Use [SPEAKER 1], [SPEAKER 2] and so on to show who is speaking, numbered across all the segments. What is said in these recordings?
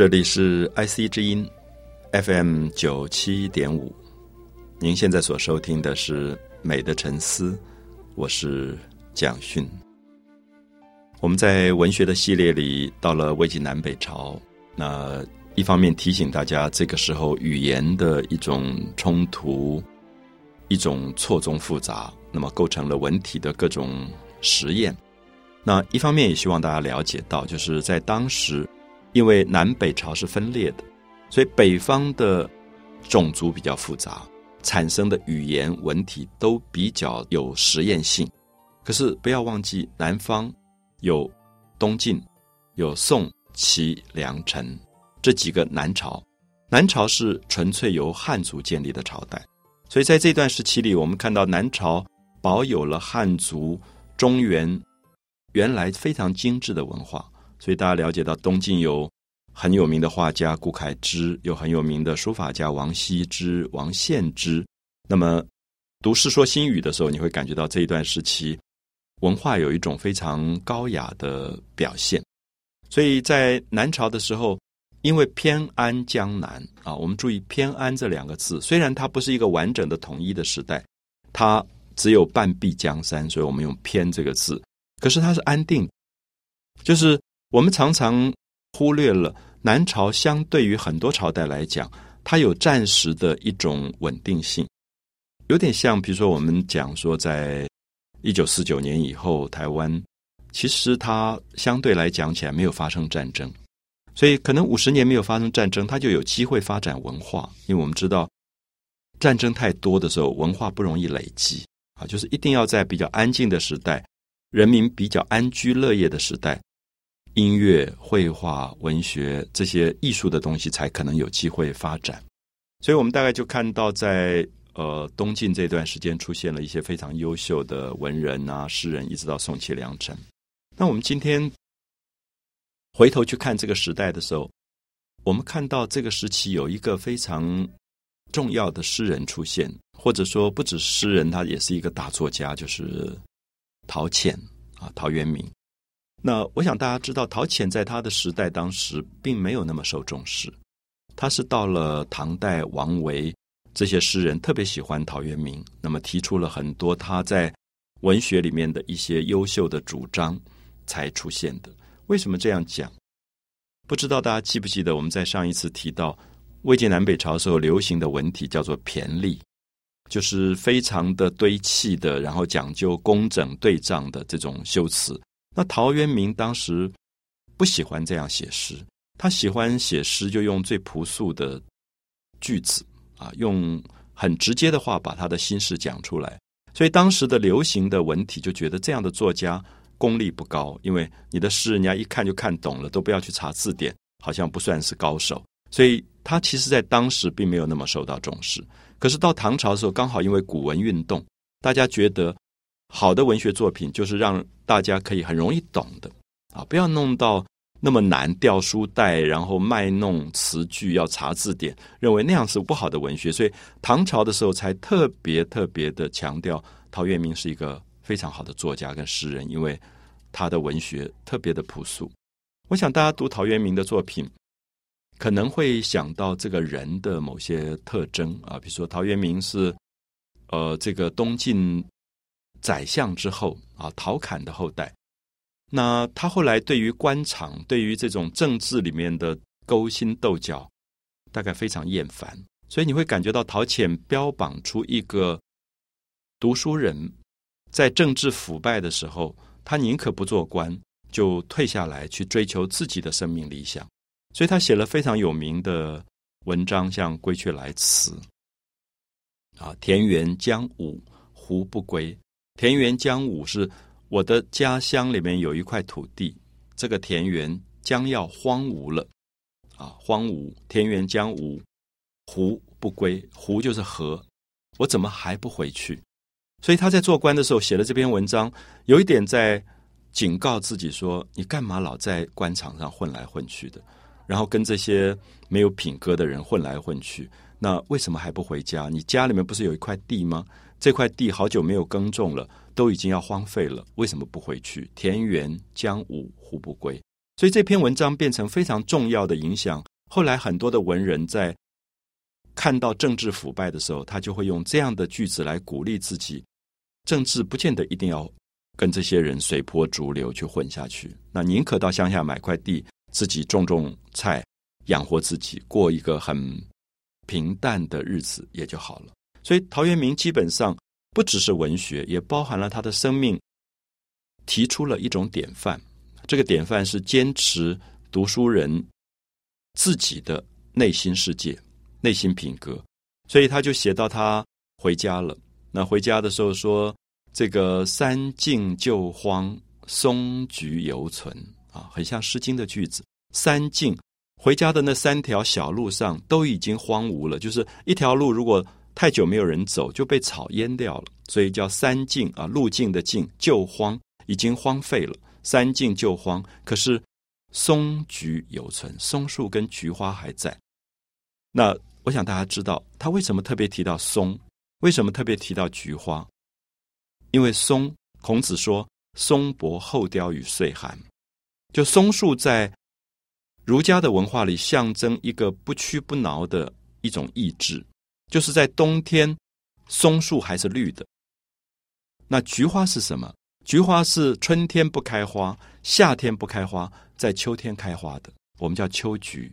[SPEAKER 1] 这里是 IC 之音 FM 九七点五，您现在所收听的是《美的沉思》，我是蒋勋。我们在文学的系列里，到了魏晋南北朝，那一方面提醒大家，这个时候语言的一种冲突，一种错综复杂，那么构成了文体的各种实验。那一方面也希望大家了解到，就是在当时。因为南北朝是分裂的，所以北方的种族比较复杂，产生的语言文体都比较有实验性。可是不要忘记，南方有东晋、有宋、齐、梁、陈这几个南朝。南朝是纯粹由汉族建立的朝代，所以在这段时期里，我们看到南朝保有了汉族中原原来非常精致的文化。所以大家了解到，东晋有很有名的画家顾恺之，有很有名的书法家王羲之、王献之。那么读《世说新语》的时候，你会感觉到这一段时期文化有一种非常高雅的表现。所以在南朝的时候，因为偏安江南啊，我们注意“偏安”这两个字，虽然它不是一个完整的统一的时代，它只有半壁江山，所以我们用“偏”这个字，可是它是安定，就是。我们常常忽略了南朝相对于很多朝代来讲，它有暂时的一种稳定性，有点像，比如说我们讲说，在一九四九年以后，台湾其实它相对来讲起来没有发生战争，所以可能五十年没有发生战争，它就有机会发展文化。因为我们知道，战争太多的时候，文化不容易累积啊，就是一定要在比较安静的时代，人民比较安居乐业的时代。音乐、绘画、文学这些艺术的东西才可能有机会发展，所以我们大概就看到，在呃东晋这段时间出现了一些非常优秀的文人啊、诗人，一直到宋齐梁陈。那我们今天回头去看这个时代的时候，我们看到这个时期有一个非常重要的诗人出现，或者说不止诗人，他也是一个大作家，就是陶潜啊，陶渊明。那我想大家知道，陶潜在他的时代当时并没有那么受重视。他是到了唐代，王维这些诗人特别喜欢陶渊明，那么提出了很多他在文学里面的一些优秀的主张才出现的。为什么这样讲？不知道大家记不记得我们在上一次提到魏晋南北朝时候流行的文体叫做骈俪，就是非常的堆砌的，然后讲究工整对仗的这种修辞。那陶渊明当时不喜欢这样写诗，他喜欢写诗就用最朴素的句子啊，用很直接的话把他的心事讲出来。所以当时的流行的文体就觉得这样的作家功力不高，因为你的诗人家一看就看懂了，都不要去查字典，好像不算是高手。所以他其实在当时并没有那么受到重视。可是到唐朝的时候，刚好因为古文运动，大家觉得。好的文学作品就是让大家可以很容易懂的啊，不要弄到那么难，掉书袋，然后卖弄词句，要查字典，认为那样是不好的文学。所以唐朝的时候才特别特别的强调陶渊明是一个非常好的作家跟诗人，因为他的文学特别的朴素。我想大家读陶渊明的作品，可能会想到这个人的某些特征啊，比如说陶渊明是呃这个东晋。宰相之后啊，陶侃的后代，那他后来对于官场、对于这种政治里面的勾心斗角，大概非常厌烦，所以你会感觉到陶潜标榜出一个读书人，在政治腐败的时候，他宁可不做官，就退下来去追求自己的生命理想，所以他写了非常有名的文章，像《归去来辞》啊，“田园将芜胡不归”。田园将芜是我的家乡里面有一块土地，这个田园将要荒芜了，啊，荒芜，田园将芜，胡不归，胡就是河，我怎么还不回去？所以他在做官的时候写了这篇文章，有一点在警告自己说：你干嘛老在官场上混来混去的，然后跟这些没有品格的人混来混去？那为什么还不回家？你家里面不是有一块地吗？这块地好久没有耕种了，都已经要荒废了，为什么不回去？田园将芜胡不归？所以这篇文章变成非常重要的影响。后来很多的文人在看到政治腐败的时候，他就会用这样的句子来鼓励自己：政治不见得一定要跟这些人随波逐流去混下去，那宁可到乡下买块地，自己种种菜，养活自己，过一个很平淡的日子也就好了。所以陶渊明基本上不只是文学，也包含了他的生命，提出了一种典范。这个典范是坚持读书人自己的内心世界、内心品格。所以他就写到他回家了。那回家的时候说：“这个三径旧荒，松菊犹存。”啊，很像《诗经》的句子。三径回家的那三条小路上都已经荒芜了，就是一条路如果。太久没有人走，就被草淹掉了，所以叫三径啊，路径的径，旧荒已经荒废了。三径旧荒，可是松菊犹存，松树跟菊花还在。那我想大家知道，他为什么特别提到松？为什么特别提到菊花？因为松，孔子说“松柏厚凋于岁寒”，就松树在儒家的文化里象征一个不屈不挠的一种意志。就是在冬天，松树还是绿的。那菊花是什么？菊花是春天不开花，夏天不开花，在秋天开花的，我们叫秋菊。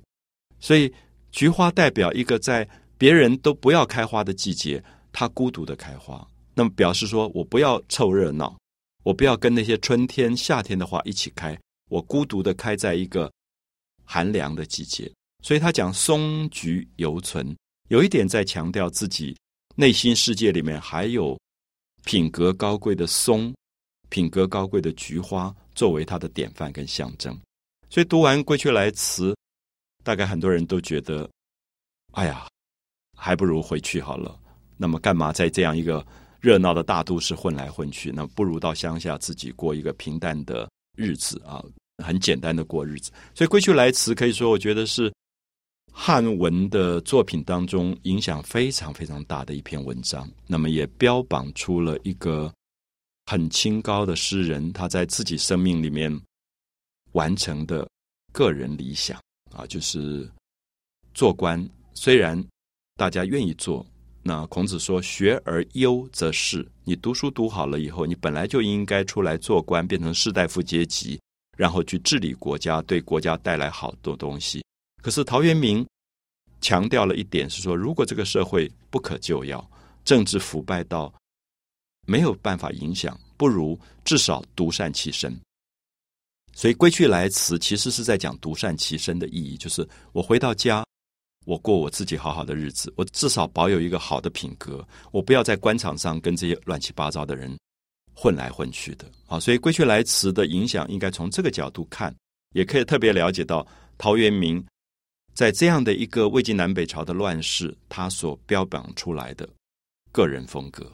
[SPEAKER 1] 所以，菊花代表一个在别人都不要开花的季节，它孤独的开花。那么，表示说我不要凑热闹，我不要跟那些春天、夏天的花一起开，我孤独的开在一个寒凉的季节。所以他讲松菊犹存。有一点在强调自己内心世界里面还有品格高贵的松，品格高贵的菊花作为他的典范跟象征。所以读完《归去来辞》，大概很多人都觉得，哎呀，还不如回去好了。那么干嘛在这样一个热闹的大都市混来混去？那不如到乡下自己过一个平淡的日子啊，很简单的过日子。所以《归去来辞》可以说，我觉得是。汉文的作品当中影响非常非常大的一篇文章，那么也标榜出了一个很清高的诗人他在自己生命里面完成的个人理想啊，就是做官。虽然大家愿意做，那孔子说“学而优则仕”，你读书读好了以后，你本来就应该出来做官，变成士大夫阶级，然后去治理国家，对国家带来好多东西。可是陶渊明强调了一点，是说如果这个社会不可救药，政治腐败到没有办法影响，不如至少独善其身。所以《归去来辞》其实是在讲独善其身的意义，就是我回到家，我过我自己好好的日子，我至少保有一个好的品格，我不要在官场上跟这些乱七八糟的人混来混去的。啊，所以《归去来辞》的影响应该从这个角度看，也可以特别了解到陶渊明。在这样的一个魏晋南北朝的乱世，他所标榜出来的个人风格。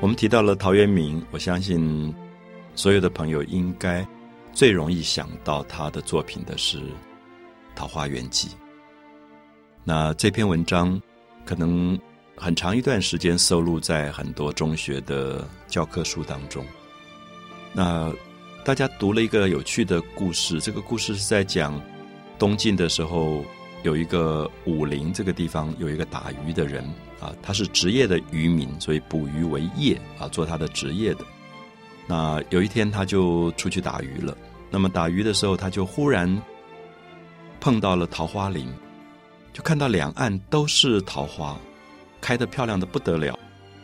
[SPEAKER 1] 我们提到了陶渊明，我相信所有的朋友应该最容易想到他的作品的是《桃花源记》。那这篇文章可能很长一段时间收录在很多中学的教科书当中。那大家读了一个有趣的故事，这个故事是在讲东晋的时候，有一个武陵这个地方有一个打鱼的人啊，他是职业的渔民，所以捕鱼为业啊，做他的职业的。那有一天他就出去打鱼了，那么打鱼的时候他就忽然碰到了桃花林。就看到两岸都是桃花，开的漂亮的不得了，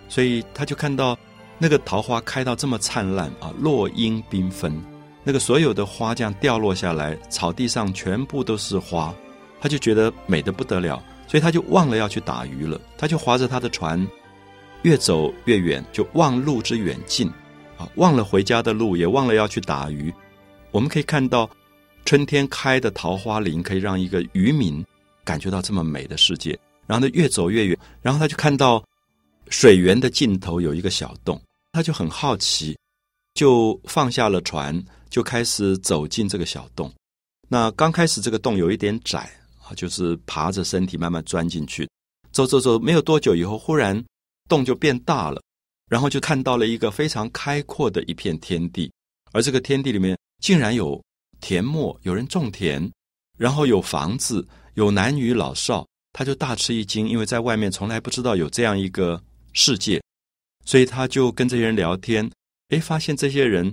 [SPEAKER 1] 所以他就看到那个桃花开到这么灿烂啊，落英缤纷，那个所有的花这样掉落下来，草地上全部都是花，他就觉得美的不得了，所以他就忘了要去打鱼了，他就划着他的船，越走越远，就忘路之远近，啊，忘了回家的路，也忘了要去打鱼。我们可以看到，春天开的桃花林可以让一个渔民。感觉到这么美的世界，然后他越走越远，然后他就看到水源的尽头有一个小洞，他就很好奇，就放下了船，就开始走进这个小洞。那刚开始这个洞有一点窄啊，就是爬着身体慢慢钻进去，走走走，没有多久以后，忽然洞就变大了，然后就看到了一个非常开阔的一片天地，而这个天地里面竟然有田陌，有人种田，然后有房子，有男女老少，他就大吃一惊，因为在外面从来不知道有这样一个世界，所以他就跟这些人聊天，哎，发现这些人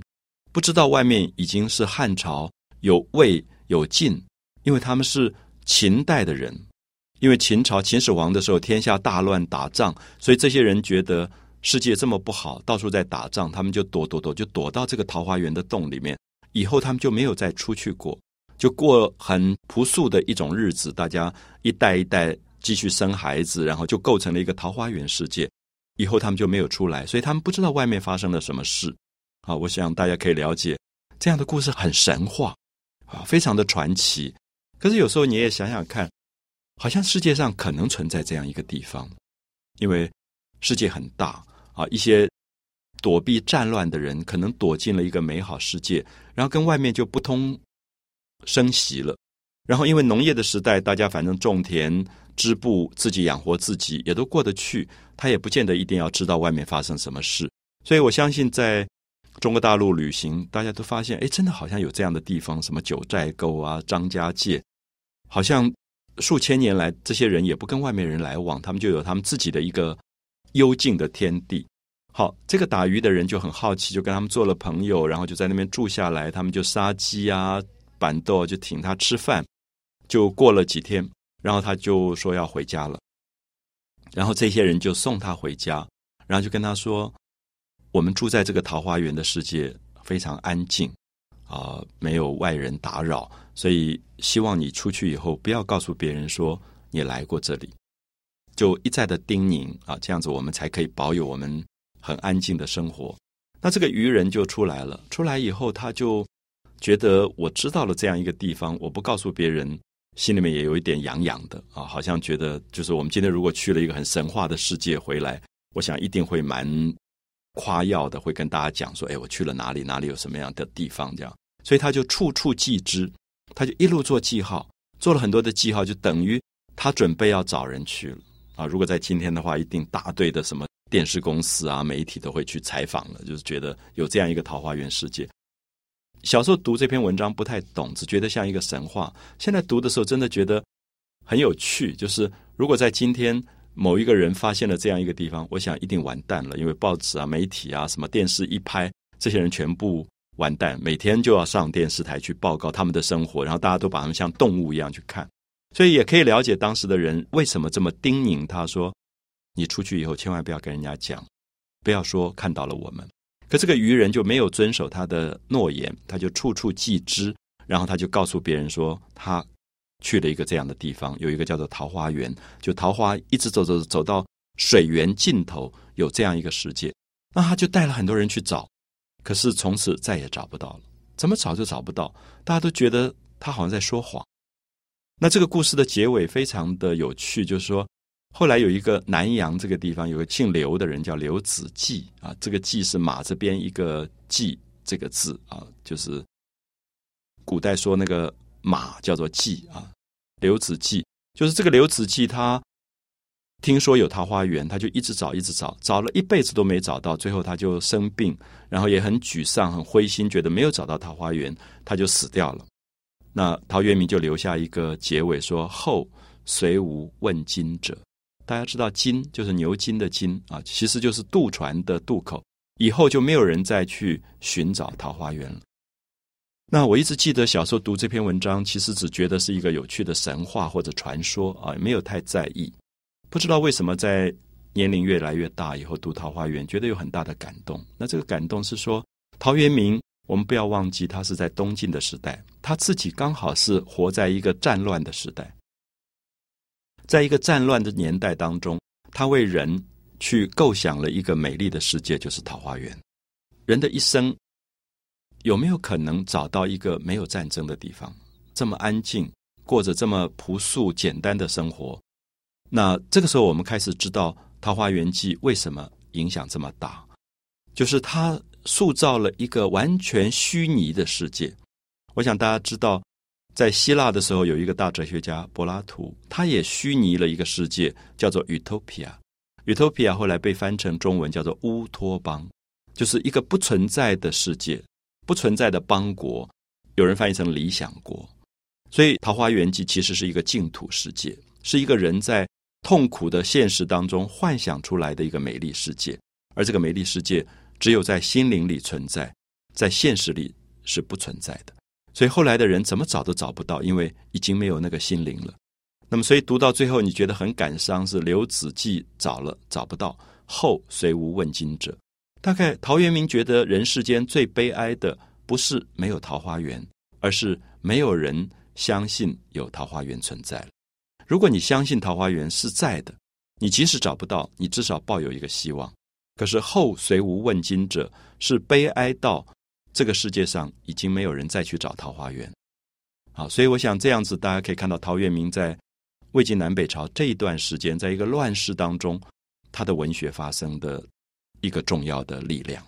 [SPEAKER 1] 不知道外面已经是汉朝，有魏。有晋，因为他们是秦代的人，因为秦朝秦始皇的时候天下大乱打仗，所以这些人觉得世界这么不好，到处在打仗，他们就躲躲躲，就躲到这个桃花源的洞里面。以后他们就没有再出去过，就过很朴素的一种日子，大家一代一代继续生孩子，然后就构成了一个桃花源世界。以后他们就没有出来，所以他们不知道外面发生了什么事。啊，我想大家可以了解这样的故事很神话。啊，非常的传奇。可是有时候你也想想看，好像世界上可能存在这样一个地方，因为世界很大啊，一些躲避战乱的人可能躲进了一个美好世界，然后跟外面就不通升息了。然后因为农业的时代，大家反正种田、织布，自己养活自己，也都过得去。他也不见得一定要知道外面发生什么事。所以我相信在。中国大陆旅行，大家都发现，哎，真的好像有这样的地方，什么九寨沟啊、张家界，好像数千年来，这些人也不跟外面人来往，他们就有他们自己的一个幽静的天地。好，这个打鱼的人就很好奇，就跟他们做了朋友，然后就在那边住下来，他们就杀鸡啊、板豆，就请他吃饭。就过了几天，然后他就说要回家了，然后这些人就送他回家，然后就跟他说。我们住在这个桃花源的世界非常安静啊，没有外人打扰，所以希望你出去以后不要告诉别人说你来过这里，就一再的叮咛啊，这样子我们才可以保有我们很安静的生活。那这个渔人就出来了，出来以后他就觉得我知道了这样一个地方，我不告诉别人，心里面也有一点痒痒的啊，好像觉得就是我们今天如果去了一个很神话的世界回来，我想一定会蛮。夸耀的会跟大家讲说：“哎，我去了哪里？哪里有什么样的地方？这样，所以他就处处记之，他就一路做记号，做了很多的记号，就等于他准备要找人去了啊！如果在今天的话，一定大队的什么电视公司啊、媒体都会去采访了，就是觉得有这样一个桃花源世界。小时候读这篇文章不太懂，只觉得像一个神话。现在读的时候，真的觉得很有趣。就是如果在今天。某一个人发现了这样一个地方，我想一定完蛋了，因为报纸啊、媒体啊、什么电视一拍，这些人全部完蛋，每天就要上电视台去报告他们的生活，然后大家都把他们像动物一样去看，所以也可以了解当时的人为什么这么叮咛他说：“你出去以后千万不要跟人家讲，不要说看到了我们。”可这个渔人就没有遵守他的诺言，他就处处记之，然后他就告诉别人说他。去了一个这样的地方，有一个叫做桃花源，就桃花一直走走走到水源尽头，有这样一个世界。那他就带了很多人去找，可是从此再也找不到了。怎么找就找不到，大家都觉得他好像在说谎。那这个故事的结尾非常的有趣，就是说后来有一个南阳这个地方有个姓刘的人叫刘子骥啊，这个骥是马这边一个骥这个字啊，就是古代说那个马叫做骥啊。刘子骥就是这个刘子骥，他听说有桃花源，他就一直找，一直找，找了一辈子都没找到，最后他就生病，然后也很沮丧、很灰心，觉得没有找到桃花源，他就死掉了。那陶渊明就留下一个结尾说：“后虽无问津者。”大家知道“津”就是牛津的“津”啊，其实就是渡船的渡口。以后就没有人再去寻找桃花源了。那我一直记得小时候读这篇文章，其实只觉得是一个有趣的神话或者传说啊，没有太在意。不知道为什么在年龄越来越大以后读《桃花源》，觉得有很大的感动。那这个感动是说，陶渊明，我们不要忘记他是在东晋的时代，他自己刚好是活在一个战乱的时代，在一个战乱的年代当中，他为人去构想了一个美丽的世界，就是桃花源。人的一生。有没有可能找到一个没有战争的地方，这么安静，过着这么朴素简单的生活？那这个时候，我们开始知道《桃花源记》为什么影响这么大。就是他塑造了一个完全虚拟的世界。我想大家知道，在希腊的时候有一个大哲学家柏拉图，他也虚拟了一个世界，叫做 Utopia。Utopia 后来被翻成中文叫做乌托邦，就是一个不存在的世界，不存在的邦国。有人翻译成理想国。所以《桃花源记》其实是一个净土世界，是一个人在痛苦的现实当中幻想出来的一个美丽世界。而这个美丽世界只有在心灵里存在，在现实里是不存在的。所以后来的人怎么找都找不到，因为已经没有那个心灵了。那么，所以读到最后，你觉得很感伤，是刘子骥找了找不到，后虽无问津者。大概陶渊明觉得人世间最悲哀的，不是没有桃花源，而是没有人相信有桃花源存在了。如果你相信桃花源是在的，你即使找不到，你至少抱有一个希望。可是后虽无问津者，是悲哀到。这个世界上已经没有人再去找桃花源，好，所以我想这样子，大家可以看到陶渊明在魏晋南北朝这一段时间，在一个乱世当中，他的文学发生的一个重要的力量。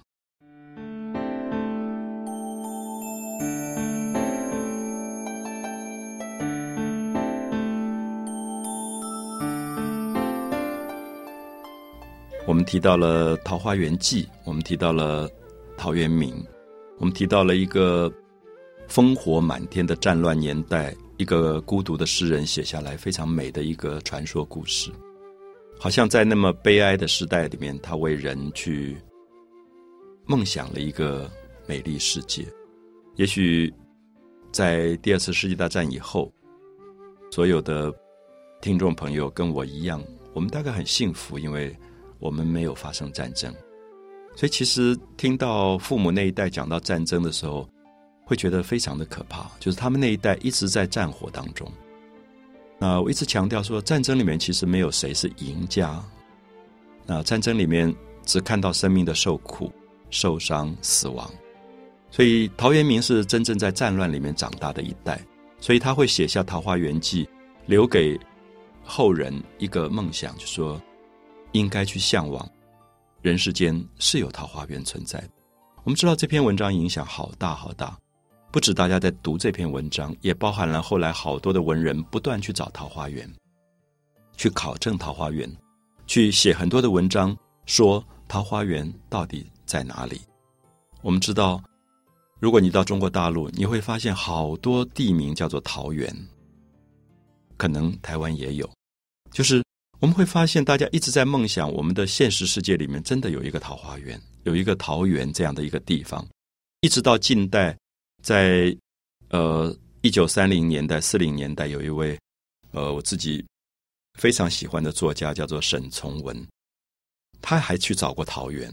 [SPEAKER 1] 我们提到了《桃花源记》，我们提到了陶渊明。我们提到了一个烽火满天的战乱年代，一个孤独的诗人写下来非常美的一个传说故事，好像在那么悲哀的时代里面，他为人去梦想了一个美丽世界。也许在第二次世界大战以后，所有的听众朋友跟我一样，我们大概很幸福，因为我们没有发生战争。所以，其实听到父母那一代讲到战争的时候，会觉得非常的可怕。就是他们那一代一直在战火当中。那我一直强调说，战争里面其实没有谁是赢家。那战争里面只看到生命的受苦、受伤、死亡。所以，陶渊明是真正在战乱里面长大的一代，所以他会写下《桃花源记》，留给后人一个梦想，就说应该去向往。人世间是有桃花源存在的。我们知道这篇文章影响好大好大，不止大家在读这篇文章，也包含了后来好多的文人不断去找桃花源，去考证桃花源，去写很多的文章，说桃花源到底在哪里。我们知道，如果你到中国大陆，你会发现好多地名叫做桃源，可能台湾也有，就是。我们会发现，大家一直在梦想，我们的现实世界里面真的有一个桃花源，有一个桃源这样的一个地方。一直到近代，在呃一九三零年代、四零年代，有一位呃我自己非常喜欢的作家，叫做沈从文，他还去找过桃源。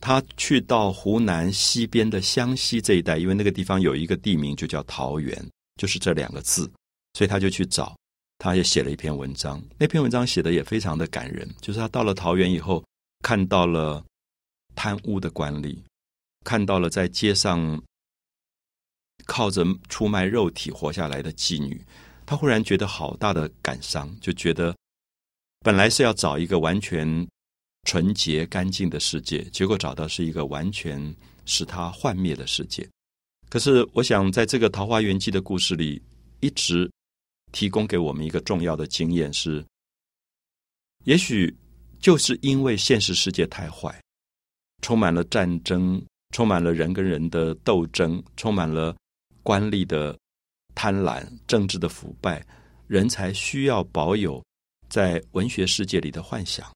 [SPEAKER 1] 他去到湖南西边的湘西这一带，因为那个地方有一个地名就叫桃源，就是这两个字，所以他就去找。他也写了一篇文章，那篇文章写的也非常的感人。就是他到了桃园以后，看到了贪污的官吏，看到了在街上靠着出卖肉体活下来的妓女，他忽然觉得好大的感伤，就觉得本来是要找一个完全纯洁干净的世界，结果找到是一个完全使他幻灭的世界。可是，我想在这个《桃花源记》的故事里，一直。提供给我们一个重要的经验是：也许就是因为现实世界太坏，充满了战争，充满了人跟人的斗争，充满了官吏的贪婪、政治的腐败，人才需要保有在文学世界里的幻想，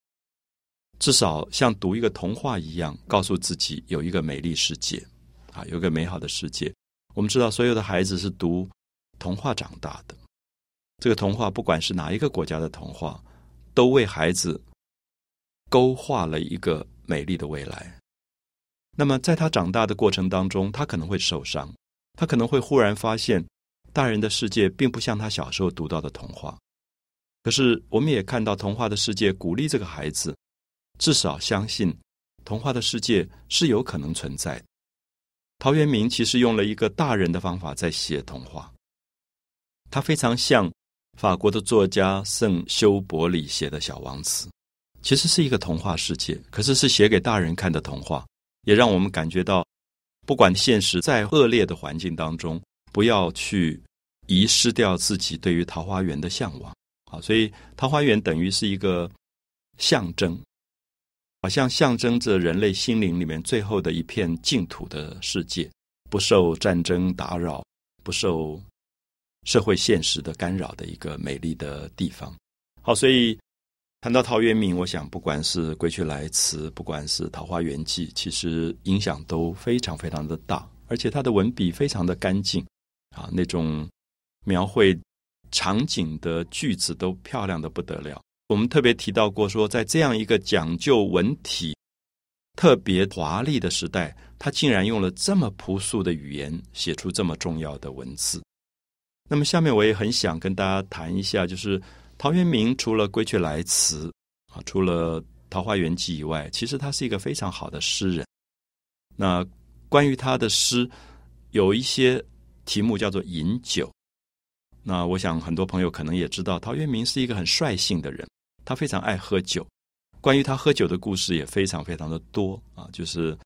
[SPEAKER 1] 至少像读一个童话一样，告诉自己有一个美丽世界啊，有个美好的世界。我们知道，所有的孩子是读童话长大的。这个童话，不管是哪一个国家的童话，都为孩子勾画了一个美丽的未来。那么，在他长大的过程当中，他可能会受伤，他可能会忽然发现，大人的世界并不像他小时候读到的童话。可是，我们也看到童话的世界鼓励这个孩子，至少相信童话的世界是有可能存在的。陶渊明其实用了一个大人的方法在写童话，他非常像。法国的作家圣修伯里写的小王子，其实是一个童话世界，可是是写给大人看的童话。也让我们感觉到，不管现实在恶劣的环境当中，不要去遗失掉自己对于桃花源的向往。啊，所以桃花源等于是一个象征，好像象征着人类心灵里面最后的一片净土的世界，不受战争打扰，不受社会现实的干扰的一个美丽的地方。好，所以谈到陶渊明，我想不管是《归去来辞》，不管是《桃花源记》，其实影响都非常非常的大，而且他的文笔非常的干净啊，那种描绘。场景的句子都漂亮的不得了。我们特别提到过，说在这样一个讲究文体、特别华丽的时代，他竟然用了这么朴素的语言写出这么重要的文字。那么，下面我也很想跟大家谈一下，就是陶渊明除了《归去来辞》啊，除了《桃花源记》以外，其实他是一个非常好的诗人。那关于他的诗，有一些题目叫做《饮酒》。那我想，很多朋友可能也知道，陶渊明是一个很率性的人，他非常爱喝酒。关于他喝酒的故事也非常非常的多啊。就是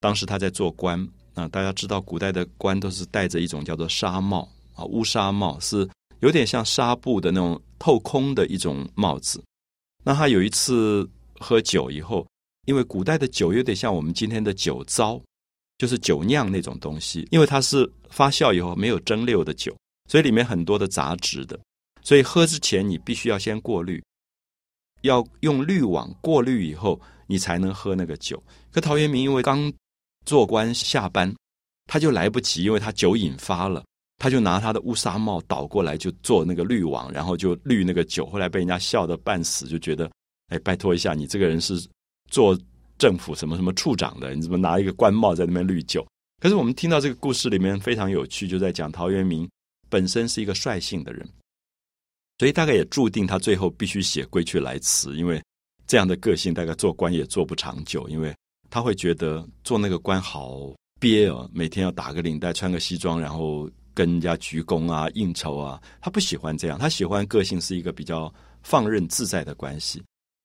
[SPEAKER 1] 当时他在做官啊，大家知道，古代的官都是戴着一种叫做纱帽啊，乌纱帽，是有点像纱布的那种透空的一种帽子。那他有一次喝酒以后，因为古代的酒有点像我们今天的酒糟，就是酒酿那种东西，因为它是发酵以后没有蒸馏的酒。所以里面很多的杂质的，所以喝之前你必须要先过滤，要用滤网过滤以后，你才能喝那个酒。可陶渊明因为刚做官下班，他就来不及，因为他酒瘾发了，他就拿他的乌纱帽倒过来就做那个滤网，然后就滤那个酒。后来被人家笑得半死，就觉得，哎，拜托一下，你这个人是做政府什么什么处长的，你怎么拿一个官帽在那边滤酒？可是我们听到这个故事里面非常有趣，就在讲陶渊明。本身是一个率性的人，所以大概也注定他最后必须写《归去来辞》，因为这样的个性大概做官也做不长久，因为他会觉得做那个官好憋哦，每天要打个领带、穿个西装，然后跟人家鞠躬啊、应酬啊，他不喜欢这样，他喜欢个性是一个比较放任自在的关系，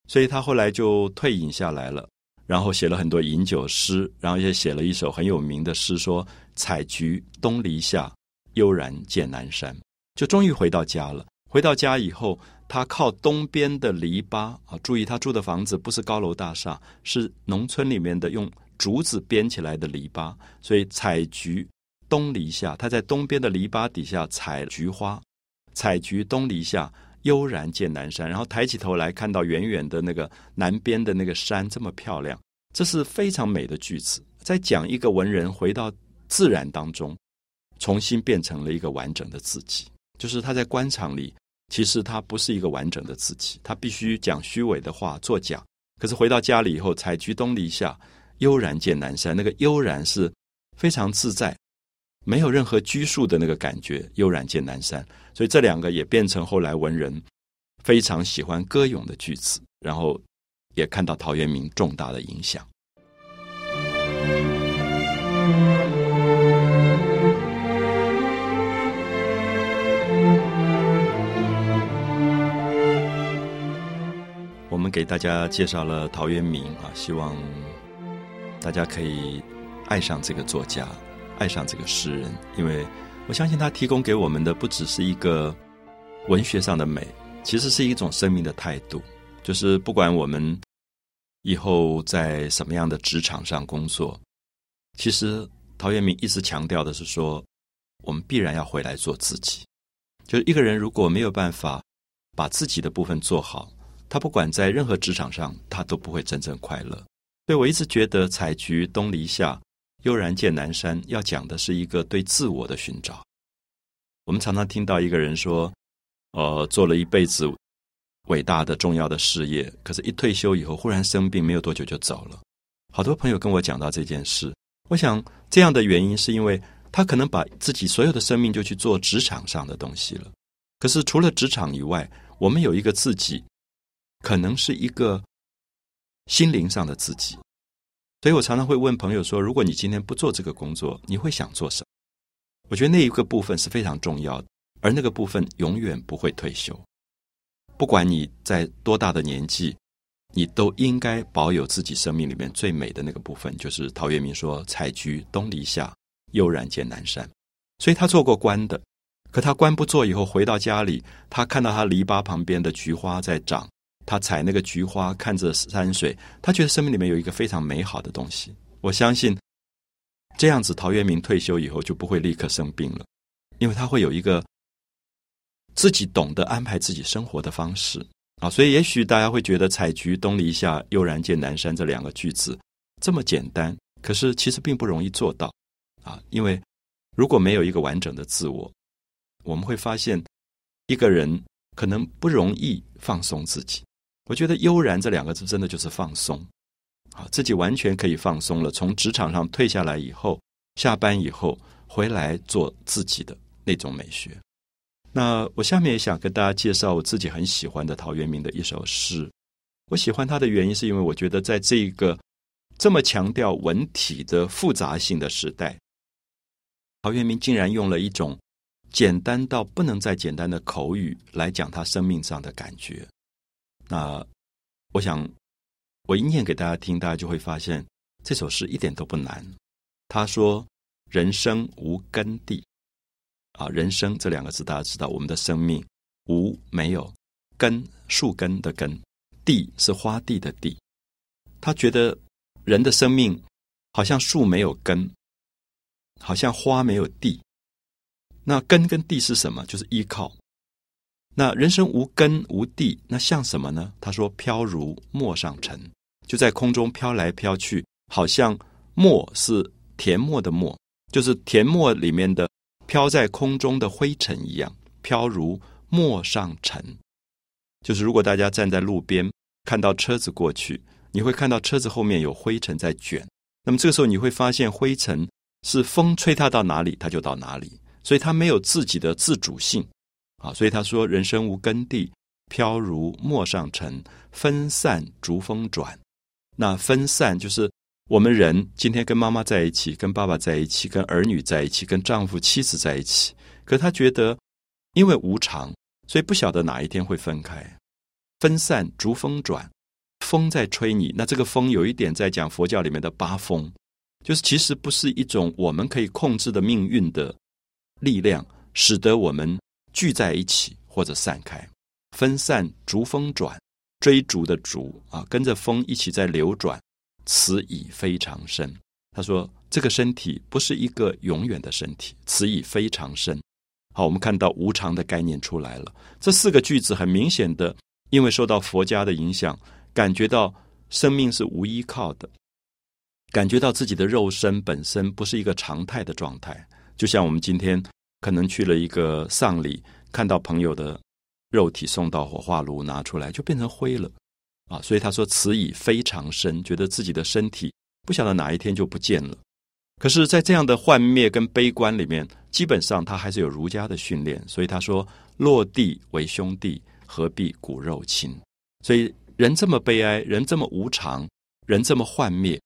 [SPEAKER 1] 所以他后来就退隐下来了，然后写了很多饮酒诗，然后也写了一首很有名的诗，说“采菊东篱下”。悠然见南山，就终于回到家了。回到家以后，他靠东边的篱笆啊，注意他住的房子不是高楼大厦，是农村里面的用竹子编起来的篱笆。所以采菊东篱下，他在东边的篱笆底下采菊花。采菊东篱下，悠然见南山。然后抬起头来看到远远的那个南边的那个山，这么漂亮，这是非常美的句子，在讲一个文人回到自然当中。重新变成了一个完整的自己，就是他在官场里，其实他不是一个完整的自己，他必须讲虚伪的话，作假。可是回到家里以后，采菊东篱下，悠然见南山，那个悠然是非常自在，没有任何拘束的那个感觉，悠然见南山。所以这两个也变成后来文人非常喜欢歌咏的句子，然后也看到陶渊明重大的影响。我们给大家介绍了陶渊明啊，希望大家可以爱上这个作家，爱上这个诗人，因为我相信他提供给我们的不只是一个文学上的美，其实是一种生命的态度。就是不管我们以后在什么样的职场上工作，其实陶渊明一直强调的是说，我们必然要回来做自己。就是一个人如果没有办法把自己的部分做好。他不管在任何职场上，他都不会真正快乐。所以我一直觉得“采菊东篱下，悠然见南山”要讲的是一个对自我的寻找。我们常常听到一个人说：“呃，做了一辈子伟大的、重要的事业，可是一退休以后忽然生病，没有多久就走了。”好多朋友跟我讲到这件事，我想这样的原因是因为他可能把自己所有的生命就去做职场上的东西了。可是除了职场以外，我们有一个自己。可能是一个心灵上的自己，所以我常常会问朋友说：“如果你今天不做这个工作，你会想做什么？”我觉得那一个部分是非常重要的，而那个部分永远不会退休。不管你在多大的年纪，你都应该保有自己生命里面最美的那个部分。就是陶渊明说：“采菊东篱下，悠然见南山。”所以他做过官的，可他官不做以后，回到家里，他看到他篱笆旁边的菊花在长，他采那个菊花，看着山水，他觉得生命里面有一个非常美好的东西。我相信这样子，陶渊明退休以后就不会立刻生病了，因为他会有一个自己懂得安排自己生活的方式。啊，所以也许大家会觉得“采菊东篱下，悠然见南山”这两个句子这么简单，可是其实并不容易做到啊。因为如果没有一个完整的自我，我们会发现一个人可能不容易放松自己。我觉得“悠然”这两个字真的就是放松啊，自己完全可以放松了。从职场上退下来以后，下班以后回来做自己的那种美学。那我下面也想跟大家介绍我自己很喜欢的陶渊明的一首诗。我喜欢他的原因，是因为我觉得在这个这么强调文体的复杂性的时代，陶渊明竟然用了一种简单到不能再简单的口语来讲他生命上的感觉。那我想，我一念给大家听，大家就会发现这首诗一点都不难。他说：“人生无根蒂。”啊，人生这两个字，大家知道，我们的生命无没有根，树根的根，地是花地的地。他觉得人的生命好像树没有根，好像花没有地。那根跟地是什么？就是依靠。那人生无根无地，那像什么呢？他说：“飘如陌上尘，就在空中飘来飘去，好像墨是田墨的墨，就是田墨里面的。”飘在空中的灰尘一样，飘如陌上尘。就是如果大家站在路边，看到车子过去，你会看到车子后面有灰尘在卷。那么这个时候，你会发现灰尘是风吹它到哪里，它就到哪里，所以它没有自己的自主性啊。所以他说：“人生无根蒂，飘如陌上尘，分散逐风转。”那分散就是。我们人今天跟妈妈在一起，跟爸爸在一起，跟儿女在一起，跟丈夫、妻子在一起。可他觉得，因为无常，所以不晓得哪一天会分开，分散逐风转，风在吹你。那这个风有一点在讲佛教里面的八风，就是其实不是一种我们可以控制的命运的力量，使得我们聚在一起或者散开。分散逐风转，追逐的逐啊，跟着风一起在流转。此已非常深。他说：“这个身体不是一个永远的身体，此已非常深。”好，我们看到无常的概念出来了。这四个句子很明显的，因为受到佛家的影响，感觉到生命是无依靠的，感觉到自己的肉身本身不是一个常态的状态。就像我们今天可能去了一个丧礼，看到朋友的肉体送到火化炉拿出来，就变成灰了。啊，所以他说此已非常深，觉得自己的身体不晓得哪一天就不见了。可是，在这样的幻灭跟悲观里面，基本上他还是有儒家的训练。所以他说：“落地为兄弟，何必骨肉亲？”所以人这么悲哀，人这么无常，人这么幻灭，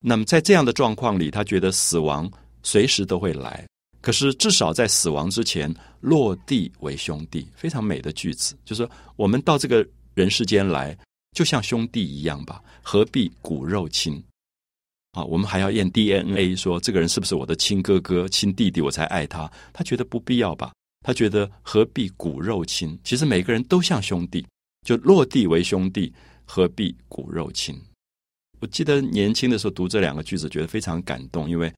[SPEAKER 1] 那么在这样的状况里，他觉得死亡随时都会来。可是至少在死亡之前，落地为兄弟，非常美的句子，就是说我们到这个人世间来。就像兄弟一样吧，何必骨肉亲？啊，我们还要验 DNA，说这个人是不是我的亲哥哥、亲弟弟，我才爱他？他觉得不必要吧？他觉得何必骨肉亲？其实每个人都像兄弟，就落地为兄弟，何必骨肉亲？我记得年轻的时候读这两个句子，觉得非常感动，因为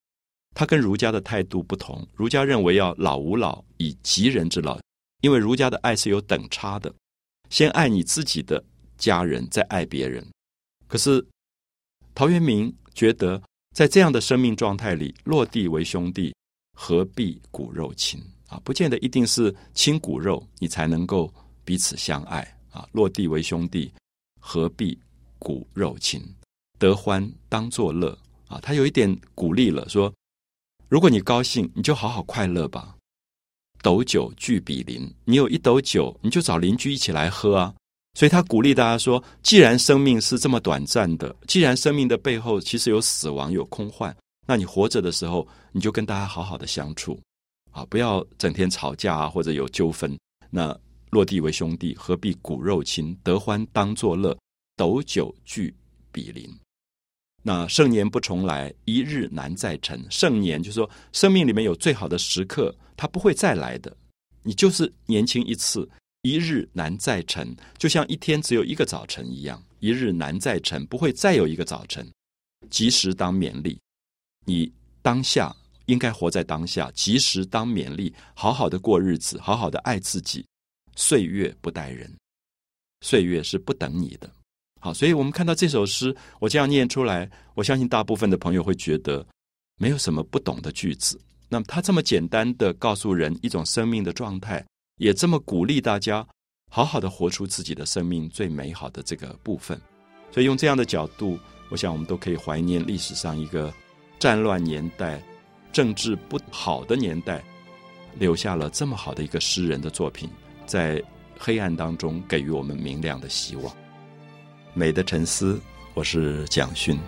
[SPEAKER 1] 他跟儒家的态度不同。儒家认为要老吾老以及人之老，因为儒家的爱是有等差的，先爱你自己的。家人再爱别人，可是陶渊明觉得，在这样的生命状态里，落地为兄弟，何必骨肉亲啊？不见得一定是亲骨肉，你才能够彼此相爱啊！落地为兄弟，何必骨肉亲？得欢当作乐啊！他有一点鼓励了，说：如果你高兴，你就好好快乐吧。斗酒聚比邻，你有一斗酒，你就找邻居一起来喝啊。所以他鼓励大家说：“既然生命是这么短暂的，既然生命的背后其实有死亡、有空幻，那你活着的时候，你就跟大家好好的相处，啊，不要整天吵架啊，或者有纠纷。那落地为兄弟，何必骨肉亲？得欢当作乐，斗酒俱比邻。那盛年不重来，一日难再晨。盛年就是说，生命里面有最好的时刻，它不会再来的。你就是年轻一次，一日难再晨，就像一天只有一个早晨一样，一日难再晨，不会再有一个早晨。及时当勉励，你当下应该活在当下，及时当勉励，好好的过日子，好好的爱自己。岁月不待人，岁月是不等你的。好，所以我们看到这首诗，我这样念出来，我相信大部分的朋友会觉得没有什么不懂的句子。那么他这么简单的告诉人一种生命的状态，也这么鼓励大家好好的活出自己的生命最美好的这个部分。所以用这样的角度。我想，我们都可以怀念历史上一个战乱年代、政治不好的年代，留下了这么好的一个诗人的作品，在黑暗当中给予我们明亮的希望。美的沉思，我是蒋勋。